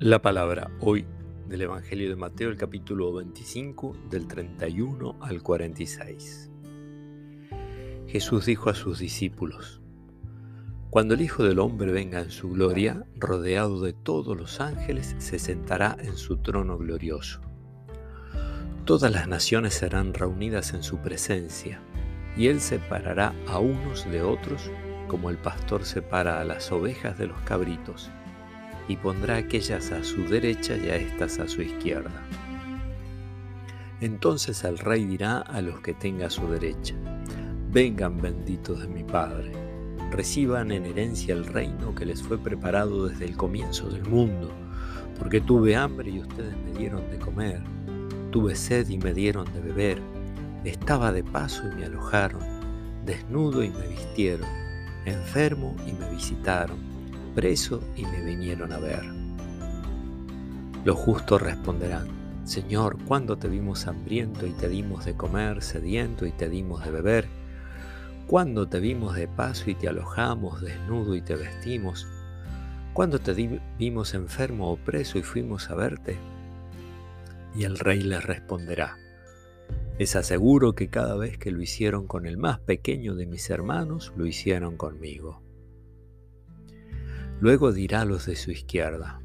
La palabra hoy del Evangelio de Mateo, el capítulo 25, del 31 al 46. Jesús dijo a sus discípulos, Cuando el Hijo del Hombre venga en su gloria, rodeado de todos los ángeles, se sentará en su trono glorioso. Todas las naciones serán reunidas en su presencia, y él separará a unos de otros como el pastor separa a las ovejas de los cabritos y pondrá aquellas a su derecha y a estas a su izquierda. Entonces el rey dirá a los que tenga a su derecha, vengan benditos de mi Padre, reciban en herencia el reino que les fue preparado desde el comienzo del mundo, porque tuve hambre y ustedes me dieron de comer, tuve sed y me dieron de beber, estaba de paso y me alojaron, desnudo y me vistieron, enfermo y me visitaron preso y me vinieron a ver. Los justos responderán, Señor, ¿cuándo te vimos hambriento y te dimos de comer, sediento y te dimos de beber? ¿Cuándo te vimos de paso y te alojamos, desnudo y te vestimos? ¿Cuándo te vimos enfermo o preso y fuimos a verte? Y el rey les responderá, les aseguro que cada vez que lo hicieron con el más pequeño de mis hermanos, lo hicieron conmigo. Luego dirá a los de su izquierda,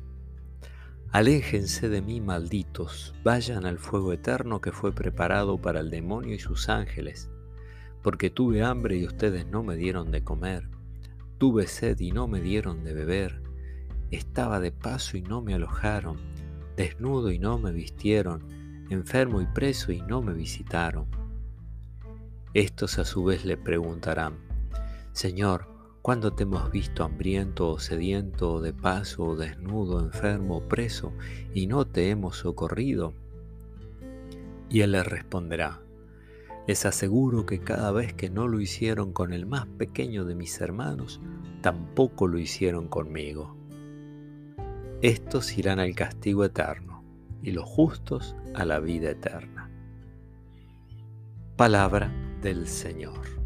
Aléjense de mí, malditos, vayan al fuego eterno que fue preparado para el demonio y sus ángeles, porque tuve hambre y ustedes no me dieron de comer, tuve sed y no me dieron de beber, estaba de paso y no me alojaron, desnudo y no me vistieron, enfermo y preso y no me visitaron. Estos a su vez le preguntarán, Señor, ¿Cuándo te hemos visto hambriento o sediento, de paso, o desnudo, enfermo preso, y no te hemos socorrido? Y él le responderá, les aseguro que cada vez que no lo hicieron con el más pequeño de mis hermanos, tampoco lo hicieron conmigo. Estos irán al castigo eterno, y los justos a la vida eterna. Palabra del Señor.